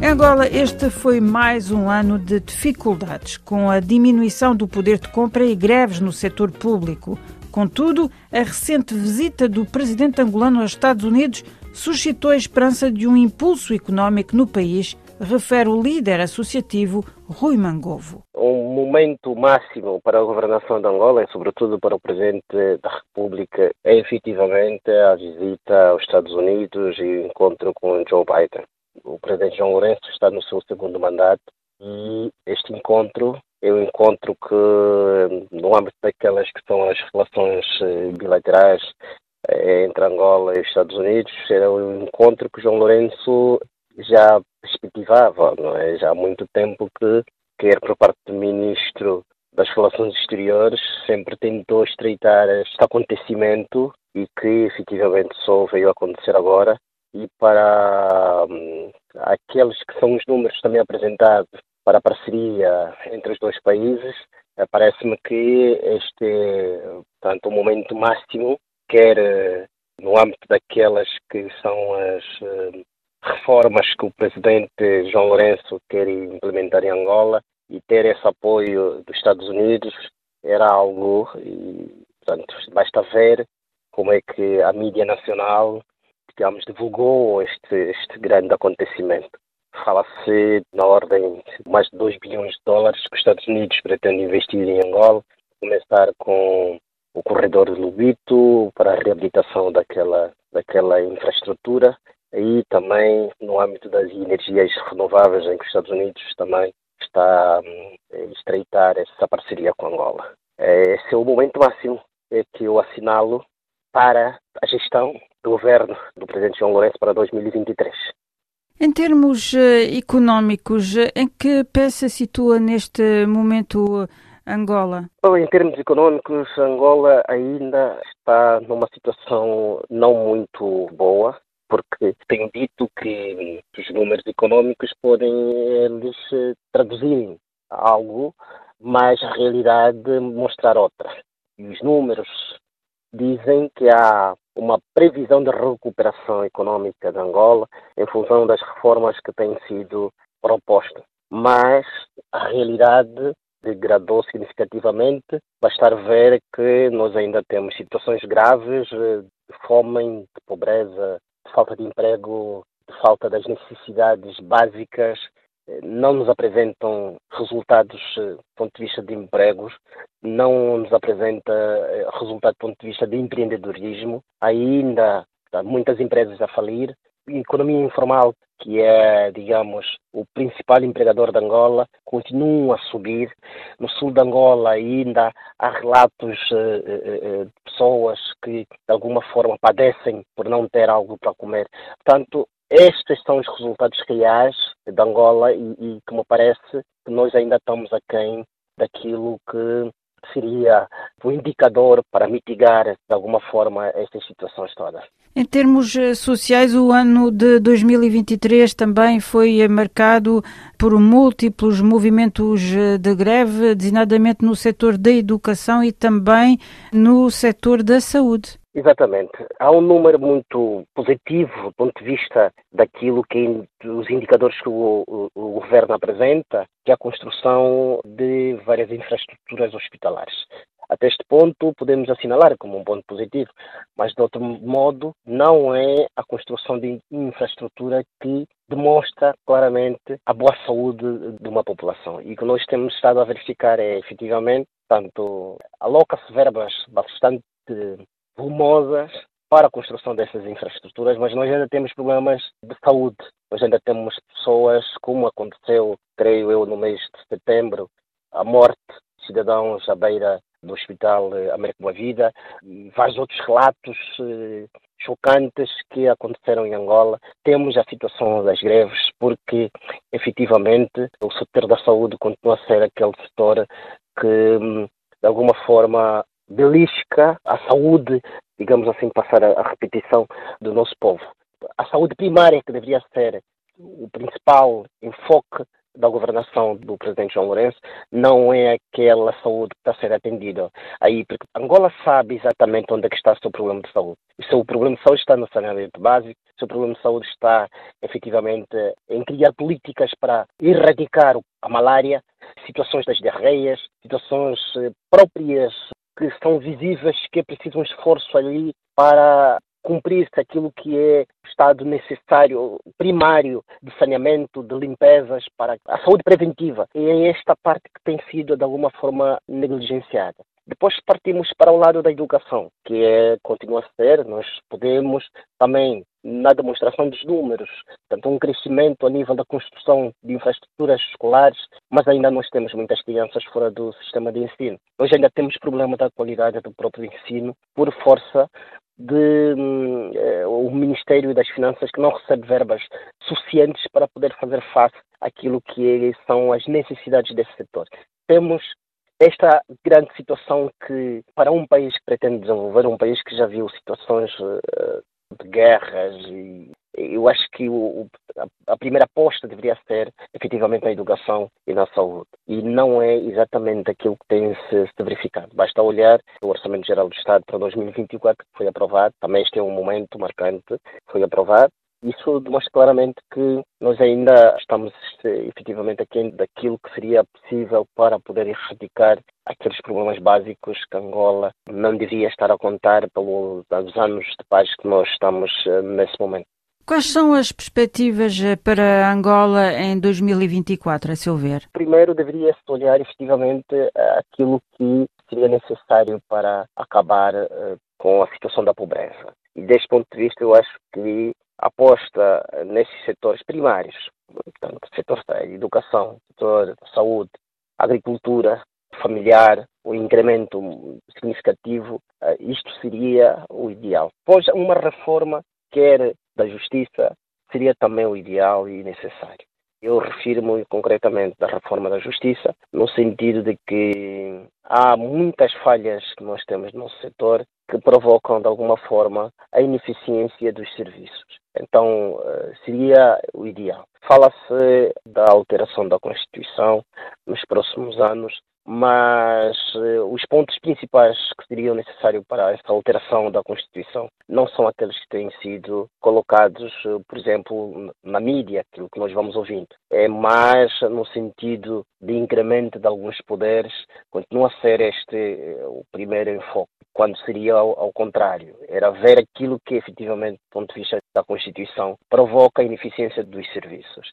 Em Angola, este foi mais um ano de dificuldades, com a diminuição do poder de compra e greves no setor público. Contudo, a recente visita do presidente angolano aos Estados Unidos suscitou a esperança de um impulso económico no país, refere o líder associativo Rui Mangovo. Um momento máximo para a governação de Angola e, sobretudo, para o presidente da República é efetivamente a visita aos Estados Unidos e o encontro com Joe Biden. O presidente João Lourenço está no seu segundo mandato e este encontro um encontro que, no âmbito daquelas que são as relações eh, bilaterais eh, entre Angola e os Estados Unidos, era um encontro que João Lourenço já perspectivava, não é? Já há muito tempo que, quer por parte do ministro das Relações Exteriores, sempre tentou estreitar este acontecimento e que efetivamente só veio acontecer agora. E para hum, aqueles que são os números também apresentados para a parceria entre os dois países, eh, parece-me que este é o momento máximo, quer eh, no âmbito daquelas que são as eh, reformas que o presidente João Lourenço quer implementar em Angola e ter esse apoio dos Estados Unidos era algo, e, portanto, basta ver como é que a mídia nacional, digamos, divulgou este, este grande acontecimento. Fala-se na ordem de mais de 2 bilhões de dólares que os Estados Unidos pretendem investir em Angola, começar com o corredor de Lubito para a reabilitação daquela, daquela infraestrutura e também no âmbito das energias renováveis em que os Estados Unidos também está hum, a estreitar essa parceria com Angola. É, esse é o momento máximo é que eu assinalo para a gestão do governo do presidente João Lourenço para 2023. Em termos uh, económicos, eh, em que pé se situa neste momento Angola? Bom, em termos económicos, Angola ainda está numa situação não muito boa, porque tenho dito que os números económicos podem eles eh, traduzirem algo, mas a realidade mostrar outra. E os números dizem que há uma previsão de recuperação econômica de Angola em função das reformas que têm sido propostas. Mas a realidade degradou significativamente. Bastar ver que nós ainda temos situações graves de fome, de pobreza, de falta de emprego, de falta das necessidades básicas não nos apresentam resultados eh, do ponto de vista de empregos, não nos apresenta eh, resultado do ponto de vista de empreendedorismo. Ainda há muitas empresas a falir, economia informal, que é, digamos, o principal empregador de Angola, continua a subir. No sul de Angola ainda há relatos eh, de pessoas que, de alguma forma, padecem por não ter algo para comer. Portanto, estes são os resultados reais de Angola e, e que me parece que nós ainda estamos aquém daquilo que seria o indicador para mitigar, de alguma forma, estas situações todas. Em termos eh, sociais, o ano de 2023 também foi eh, marcado por múltiplos movimentos eh, de greve, designadamente no setor da educação e também no setor da saúde. Exatamente. Há um número muito positivo do ponto de vista daquilo que os indicadores que o, o, o, governo apresenta, que é a construção de várias infraestruturas hospitalares. Até este ponto podemos assinalar como um ponto positivo, mas de outro modo não é a construção de infraestrutura que demonstra claramente a boa saúde de uma população. E o que nós temos estado a verificar é efetivamente, tanto aloca-se verbas bastante volumosas para a construção dessas infraestruturas, mas nós ainda temos problemas de saúde. Nós ainda temos pessoas, como aconteceu, creio eu, no mês de setembro, a morte de cidadãos à beira do Hospital eh, Américo Boa Vida vários outros relatos eh, chocantes que aconteceram em Angola. Temos a situação das greves, porque efetivamente o setor da saúde continua a ser aquele setor que, hum, de alguma forma, belisca a saúde, digamos assim, passar a, repetição do nosso povo. A saúde primária, que deveria ser o principal enfoque da governação do presidente João Lourenço não é aquela saúde que está a ser atendida aí, porque Angola sabe exatamente onde é que está o seu problema de saúde. O seu problema de saúde está no saneamento básico, o seu problema de saúde está efetivamente em criar políticas para erradicar a malária, situações das diarreias, situações eh, próprias que são visíveis, que é preciso um esforço ali para cumprir-se aquilo que é o estado necessário, primário, de saneamento, de limpezas para a saúde preventiva. E é esta parte que tem sido, de alguma forma, negligenciada. Depois partimos para o lado da educação, que é, continua a ser, nós podemos também, na demonstração dos números, tanto um crescimento a nível da construção de infraestruturas escolares, mas ainda nós temos muitas crianças fora do sistema de ensino. Nós ainda temos problema da qualidade do próprio ensino por força de hum, eh, o Ministério das Finanças que não recebe verbas suficientes para poder fazer face àquilo que são as necessidades desse setor. Temos esta grande situação que, para um país que pretende desenvolver, um país que já viu situações uh, de guerras e eu acho que o, a primeira aposta deveria ser efetivamente na educação e na saúde. E não é exatamente aquilo que tem se, se verificado. Basta olhar o Orçamento Geral do Estado para 2024, que foi aprovado. Também este é um momento marcante, foi aprovado. Isso demonstra claramente que nós ainda estamos efetivamente aqui daquilo que seria possível para poder erradicar aqueles problemas básicos que Angola não devia estar a contar pelos anos de paz que nós estamos eh, nesse momento. Quais são as perspectivas eh, para Angola em 2024, a seu ver? Primeiro, deveria-se olhar efetivamente eh, aquilo que seria necessário para acabar com a situação da pobreza. E deste ponto de vista, eu acho que aposta nesses setores primários, portanto, setor da educação, setor da saúde, agricultura, familiar, o incremento significativo, eh, isto seria o ideal. Pois uma reforma, quer da justiça, seria também o ideal e necessário. Eu refiro-me concretamente da reforma da justiça, no sentido de que há muitas falhas que nós temos no nosso setor que provocam, de alguma forma, a ineficiência dos serviços. Então, eh, seria o ideal. Fala-se da alteração da Constituição nos próximos anos, mas eh, os pontos principais que seriam necessários para essa alteração da Constituição não são aqueles que têm sido colocados, eh, por exemplo, na mídia, aquilo que nós vamos ouvindo. É mais no sentido de incremento de alguns poderes, continua a ser este o primeiro enfoque quando seria ao, ao, contrário. Era ver aquilo que, efetivamente, do ponto de vista da Constituição, provoca a ineficiência dos serviços.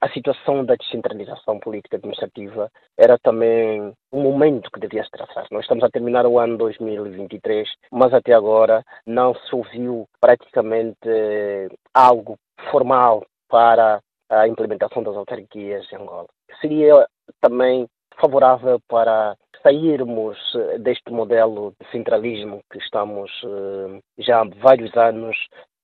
A situação da descentralização política administrativa era também um momento que devia se traçar. Nós estamos a terminar o ano 2023, mas até agora não se ouviu praticamente algo formal para a implementação das autarquias em Angola. Seria também favorável para sairmos deste modelo de centralismo que estamos eh, já há vários anos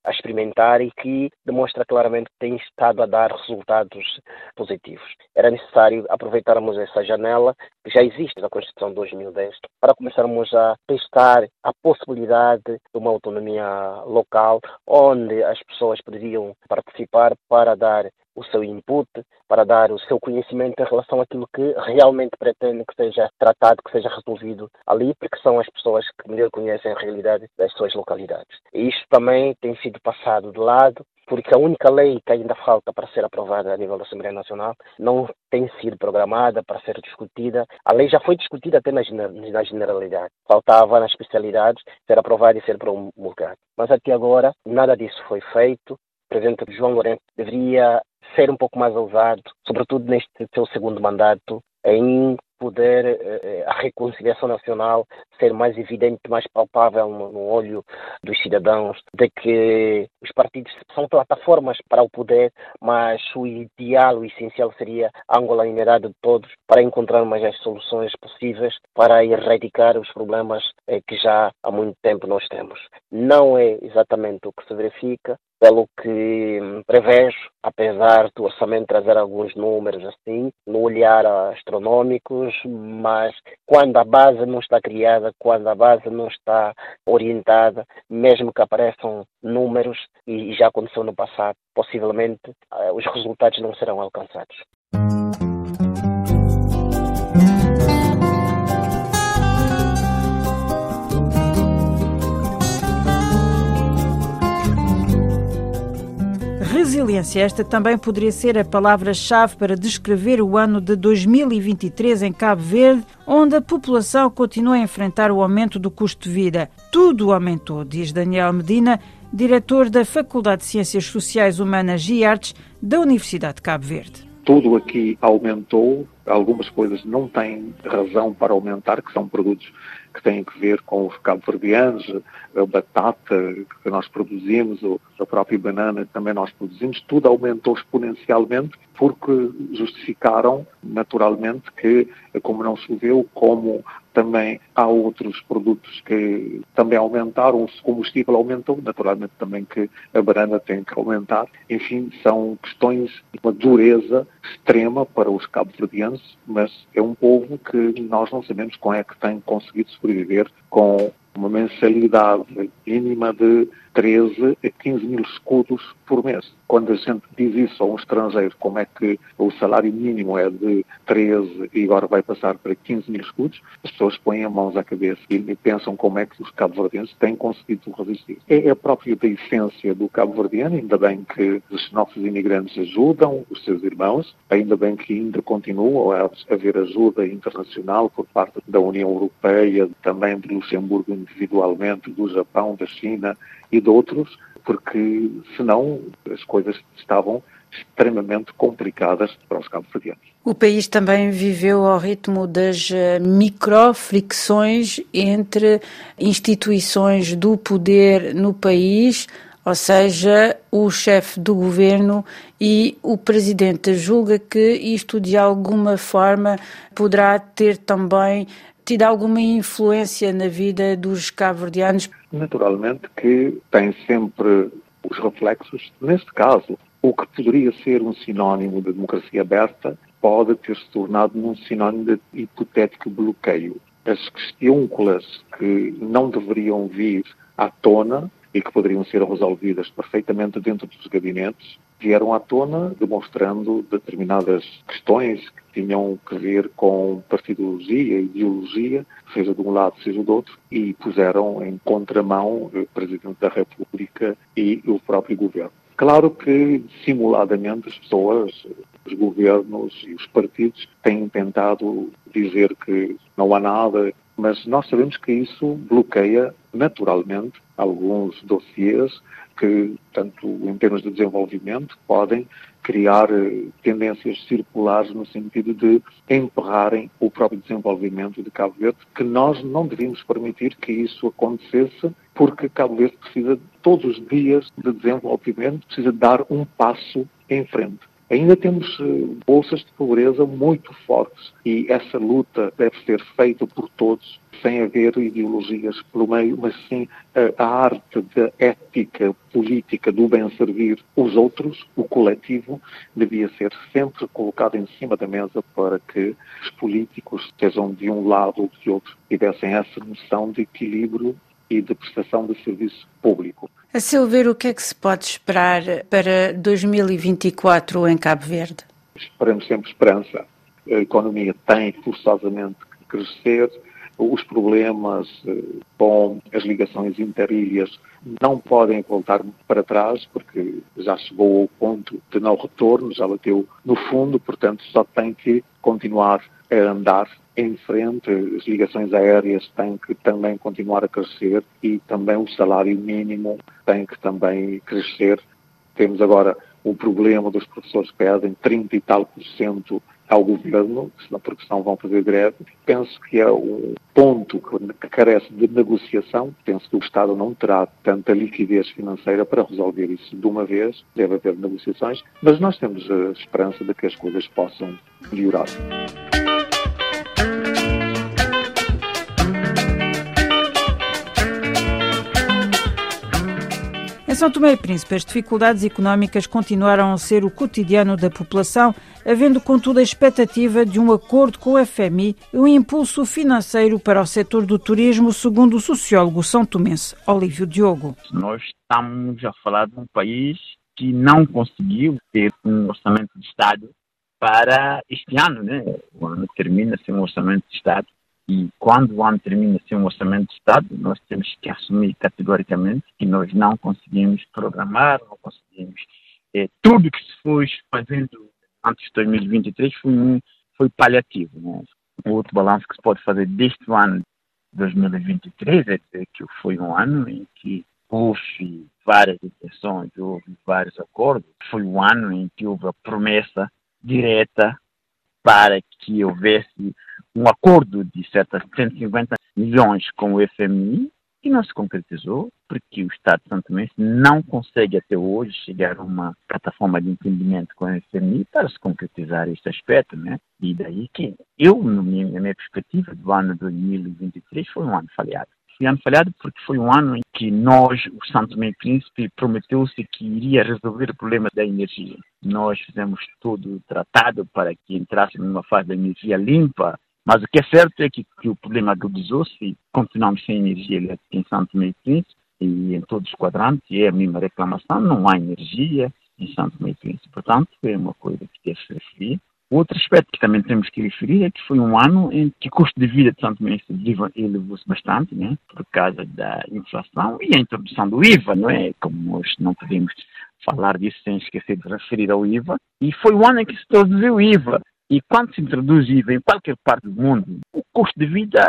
a experimentar e que demonstra claramente que tem estado a dar resultados positivos. Era necessário aproveitarmos essa janela que já existe na Constituição de 2010 para começarmos a testar a possibilidade de uma autonomia local onde as pessoas poderiam participar para dar o seu input, para dar o seu conhecimento em relação àquilo que realmente pretende que seja tratado, que seja resolvido ali, porque são as pessoas que melhor conhecem a realidade das suas localidades. E isto também tem sido passado de lado, porque a única lei que ainda falta para ser aprovada a nível da Assembleia Nacional não tem sido programada para ser discutida. A lei já foi discutida até na, na generalidade. Faltava nas especialidades ser aprovada e ser promulgada. Mas até agora nada disso foi feito. O presidente João Lourenço deveria ser um pouco mais ousado, sobretudo neste seu segundo mandato, em poder eh, a reconciliação nacional ser mais evidente, mais palpável no, olho dos cidadãos, de que os partidos são plataformas para o poder, mas o ideal, o essencial seria a angolaninidade de todos para encontrar mais as soluções possíveis para erradicar os problemas eh, que já há muito tempo nós temos. Não é exatamente o que se verifica, pelo que hum, prevejo, apesar do orçamento trazer alguns números assim, no olhar astronômicos, mas quando a base não está criada, quando a base não está orientada, mesmo que apareçam números, e já aconteceu no passado, possivelmente eh, os resultados não serão alcançados. Resiliência, esta também poderia ser a palavra-chave para descrever o ano de 2023 em Cabo Verde, onde a população continua a enfrentar o aumento do custo de vida. Tudo aumentou, diz Daniel Medina, diretor da Faculdade de Ciências Sociais Humanas e Artes da Universidade de Cabo Verde. Tudo aqui aumentou, algumas coisas não têm razão para aumentar, que são produtos que têm que ver com os cabo-verdianos, a batata que nós produzimos, a própria banana que também nós produzimos, tudo aumentou exponencialmente porque justificaram naturalmente que, como não choveu, como também há outros produtos que também aumentaram, o combustível aumentou, naturalmente também que a banana tem que aumentar. Enfim, são questões de uma dureza extrema para os cabo-verdianos, mas é um povo que nós não sabemos como é que tem conseguido sobreviver com uma mensalidade mínima de 13 a 15 mil escudos por mês. Quando a gente diz isso a um estrangeiro, como é que o salário mínimo é de 13 e agora vai passar para 15 mil escudos, as pessoas põem as mãos à cabeça e pensam como é que os cabo-verdianos têm conseguido resistir. É, é próprio da essência do cabo-verdiano, ainda bem que os nossos imigrantes ajudam os seus irmãos, ainda bem que ainda continua a haver ajuda internacional por parte da União Europeia, também de Luxemburgo individualmente, do Japão, da China e de outros, porque senão as coisas estavam extremamente complicadas para os cabo-verdianos. O país também viveu ao ritmo das eh, microfricções entre instituições do poder no país, ou seja, o chefe do governo e o presidente. Julga que isto de alguma forma poderá ter também tido alguma influência na vida dos cabo-verdianos? Naturalmente que tem sempre os reflexos. Neste caso, o que poderia ser um sinónimo de democracia aberta pode ter se tornado num sinónimo de hipotético bloqueio. As questões que não deveriam vir à tona e que poderiam ser resolvidas perfeitamente dentro dos gabinetes, vieram à tona demonstrando determinadas questões que tinham que ver com partidologia, ideologia, seja de um lado, seja do outro, e puseram em contramão o Presidente da República e o próprio governo. Claro que, simuladamente, as pessoas, os governos e os partidos têm tentado dizer que não há nada, mas nós sabemos que isso bloqueia naturalmente alguns dossiês que, tanto em termos de desenvolvimento, podem criar eh, tendências circulares no sentido de emperrarem o próprio desenvolvimento de Cabo Verde, que nós não devíamos permitir que isso acontecesse porque Cabo Verde precisa todos os dias de desenvolvimento, precisa dar um passo em frente. Ainda temos eh, bolsas de pobreza muito fortes e essa luta deve ser feita por todos, sem haver ideologias pelo meio, mas sim a arte da ética política do bem servir os outros, o coletivo, devia ser sempre colocado em cima da mesa para que os políticos, sejam de um lado ou de outro, tivessem essa noção de equilíbrio e de prestação de serviço público. A seu ver, o que é que se pode esperar para 2024 em Cabo Verde? Esperamos sempre esperança. A economia tem forçosamente que crescer. Os problemas eh, com as ligações interilhas não podem voltar para trás, porque já chegou ao ponto de não retorno, já bateu no fundo, portanto, só tem que continuar a andar em frente, as ligações aéreas têm que também continuar a crescer e também o salário mínimo tem que também crescer. Temos agora o problema dos professores que pedem 30 e tal por cento ao governo, porque senão vão fazer greve. Penso que é um ponto que carece de negociação. Penso que o Estado não terá tanta liquidez financeira para resolver isso de uma vez. Deve haver negociações, mas nós temos a esperança de que as coisas possam melhorar. São Tomé e Príncipe, as dificuldades económicas continuaram a ser o cotidiano da população, havendo contudo a expectativa de um acordo com o FMI e um impulso financeiro para o setor do turismo, segundo o sociólogo são tomense Olívio Diogo. Nós estamos a falar de um país que não conseguiu ter um orçamento de Estado para este ano, né? O ano termina sem um orçamento de Estado e quando o ano termina sem um orçamento de Estado, nós temos que assumir categoricamente que nós não conseguimos programar, não conseguimos. É, tudo que se foi fazendo antes de 2023 foi, foi paliativo. Né? O outro balanço que se pode fazer deste ano 2023 é dizer que foi um ano em que houve várias intenções, houve vários acordos. Foi um ano em que houve a promessa direta para que houvesse um acordo de certas 150 milhões com o FMI que não se concretizou porque o Estado de Tomé não consegue até hoje chegar a uma plataforma de entendimento com o FMI para se concretizar este aspecto, né? E daí que eu, na minha perspectiva do ano 2023, foi um ano falhado. Um ano falhado porque foi um ano em que nós, o Santo e Príncipe, prometeu-se que iria resolver o problema da energia. Nós fizemos todo o tratado para que entrássemos numa fase da energia limpa, mas o que é certo é que, que o problema agudizou-se continuamos sem energia elétrica em Santo Meio Príncipe e em todos os quadrantes, é a mesma reclamação, não há energia em Santo Meio Príncipe. Portanto, é uma coisa que deve se referir. Outro aspecto que também temos que referir é que foi um ano em que o custo de vida de Santo Meio elevou-se bastante, né, por causa da inflação e a introdução do IVA, não é? Como nós não podemos falar disso sem esquecer de referir ao IVA. E foi o ano em que se introduziu o IVA. E quando se introduz IVA em qualquer parte do mundo, o custo de vida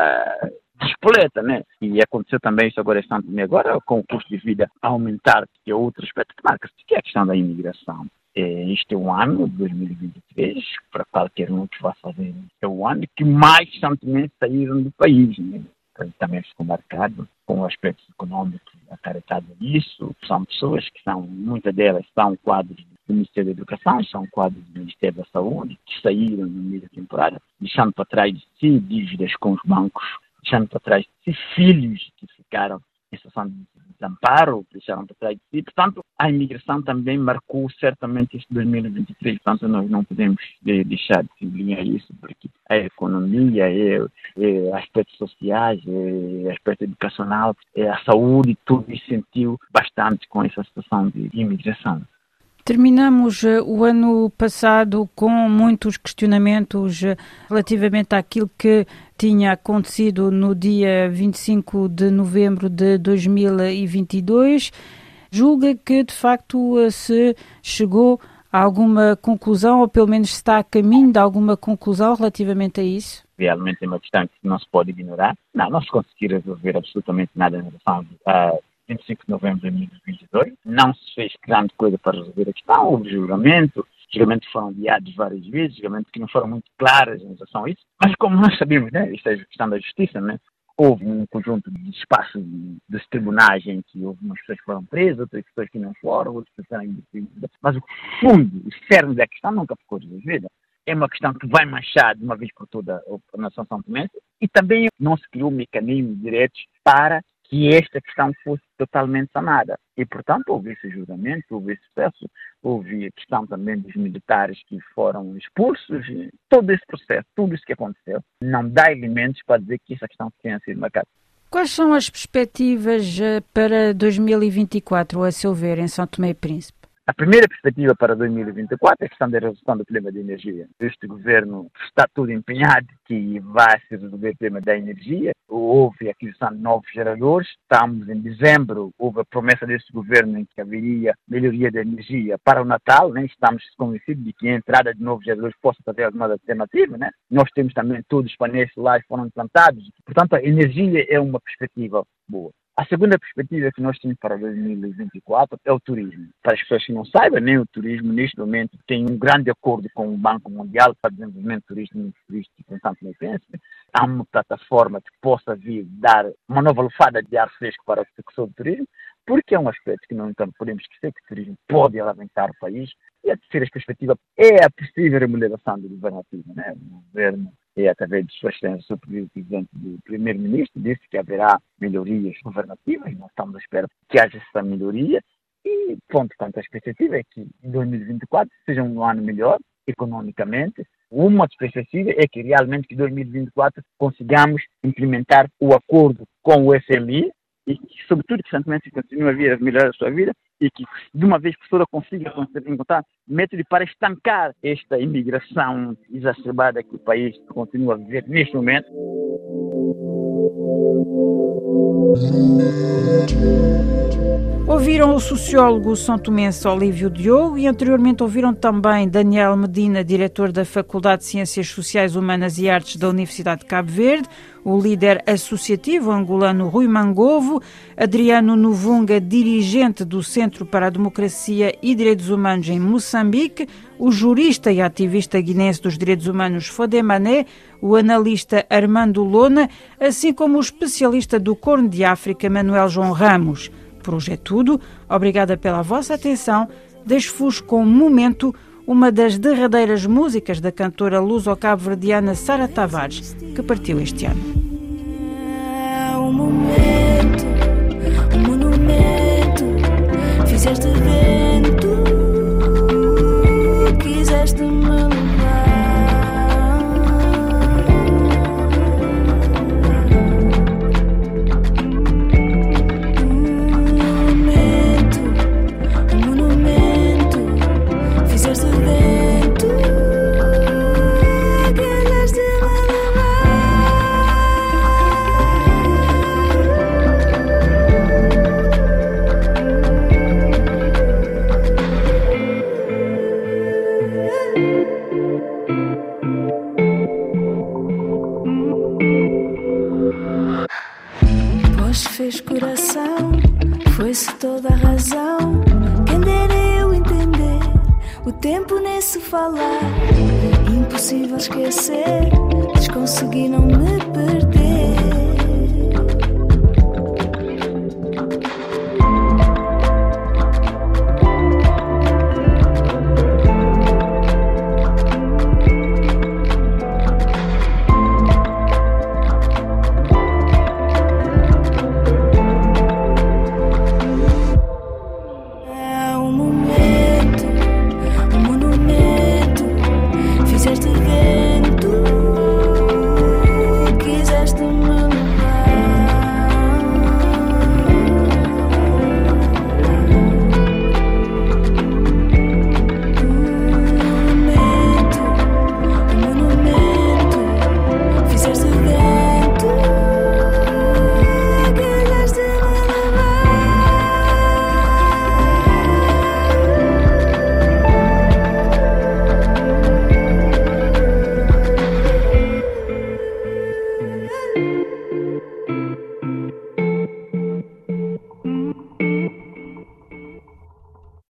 despoleta, né? E aconteceu também isso agora em Santo Tomé, agora com o custo de vida aumentar, que é outro aspecto que marca-se, que é a questão da imigração. Este é um ano, 2023, para qualquer um que vá fazer, é o ano que mais Tomé saíram do país, né? Também ficou marcado com o aspecto econômico acarretado nisso. São pessoas que são, muitas delas são quadros do Ministério da Educação, são quadros do Ministério da Saúde, que saíram no meio da temporada, deixando para trás de si dívidas com os bancos, deixando para trás de si filhos que ficaram em situação de desamparo, deixaram para trás de si. Portanto, a imigração também marcou certamente este 2023. Portanto, nós não podemos deixar de sublinhar isso, porque a economia, é, é aspectos sociais, é aspecto educacional, é a saúde, tudo isso sentiu bastante com essa situação de imigração. Terminamos eh, o ano passado com muitos questionamentos eh, relativamente àquilo que tinha acontecido no dia 25 de novembro de 2022. Julga que, de facto, eh, se chegou a alguma conclusão, ou pelo menos está a caminho de alguma conclusão relativamente a isso? Realmente é uma questão que não se pode ignorar. Não, não se conseguir resolver absolutamente nada em relação a 25 de novembro de 2022. Não se fez grande coisa para resolver a questão, houve julgamento, julgamentos foram adiados várias vezes, julgamentos que não foram muito claros em relação a isso. Mas como nós sabemos, né, isto é questão da justiça, né, houve um conjunto de espaços dos tribunais em que houve umas pessoas que foram presas, outras pessoas que não foram, outras pessoas que não Mas o fundo, o cerne da questão nunca ficou resolvida. É uma questão que vai manchar de uma vez por toda a nação são tomense e também não se criou mecanismos diretos para que esta questão fosse totalmente sanada. E, portanto, houve esse julgamento, houve esse processo, houve a questão também dos militares que foram expulsos, todo esse processo, tudo isso que aconteceu, não dá elementos para dizer que essa questão tenha sido marcada. Quais são as perspectivas eh, para 2024, a seu ver, em São Tomé e Príncipe? A primeira perspectiva para 2024 é a questão da resolução do problema de energia. Este governo está tudo empenhado que vai se resolver o problema da energia. Houve a aquisição de novos geradores. Estamos em dezembro, houve a promessa deste governo em que haveria melhoria da energia para o Natal. Né? Estamos convencidos de que a entrada de novos geradores possa trazer alguma alternativa. Né? Nós temos também todos os painéis solares foram implantados. Portanto, a energia é uma perspectiva boa. A segunda perspectiva que nós temos para 2024 é o turismo. Para as pessoas que não saibam, nem o turismo neste momento tem um grande acordo com o Banco Mundial para o desenvolvimento turístico, turístico em Santo Meitense. Há uma plataforma que possa vir dar uma nova lufada de ar fresco para a execução do turismo, porque é um aspecto que não então, podemos esquecer que o turismo pode alavancar o país. E a terceira perspectiva é a possível remuneração do governativo. Né? O governo e através de suas extensões, o presidente do primeiro-ministro disse que haverá melhorias governativas, nós estamos à espera que haja essa melhoria e, ponto, portanto, a expectativa é que 2024 seja um ano melhor economicamente. Uma expectativa é que realmente que 2024 consigamos implementar o acordo com o FMI e que, sobretudo, que Santo continue a vir a melhorar a sua vida e que, de uma vez por todas, consiga encontrar métodos para estancar esta imigração exacerbada que o país continua a viver neste momento. Ouviram o sociólogo são tomense Olívio Diogo e anteriormente ouviram também Daniel Medina, diretor da Faculdade de Ciências Sociais, Humanas e Artes da Universidade de Cabo Verde, o líder associativo angolano Rui Mangovo, Adriano Novunga, dirigente do Centro para a Democracia e Direitos Humanos em Moçambique, o jurista e ativista guinense dos direitos humanos Fodemané, o analista Armando Lona, assim como o especialista do Corno de África Manuel João Ramos. Por hoje é tudo. Obrigada pela vossa atenção. Deixo-vos com um momento uma das derradeiras músicas da cantora luso-cabo-verdiana Sara Tavares, que partiu este ano. É um momento, um monumento, fizeste vento, quiseste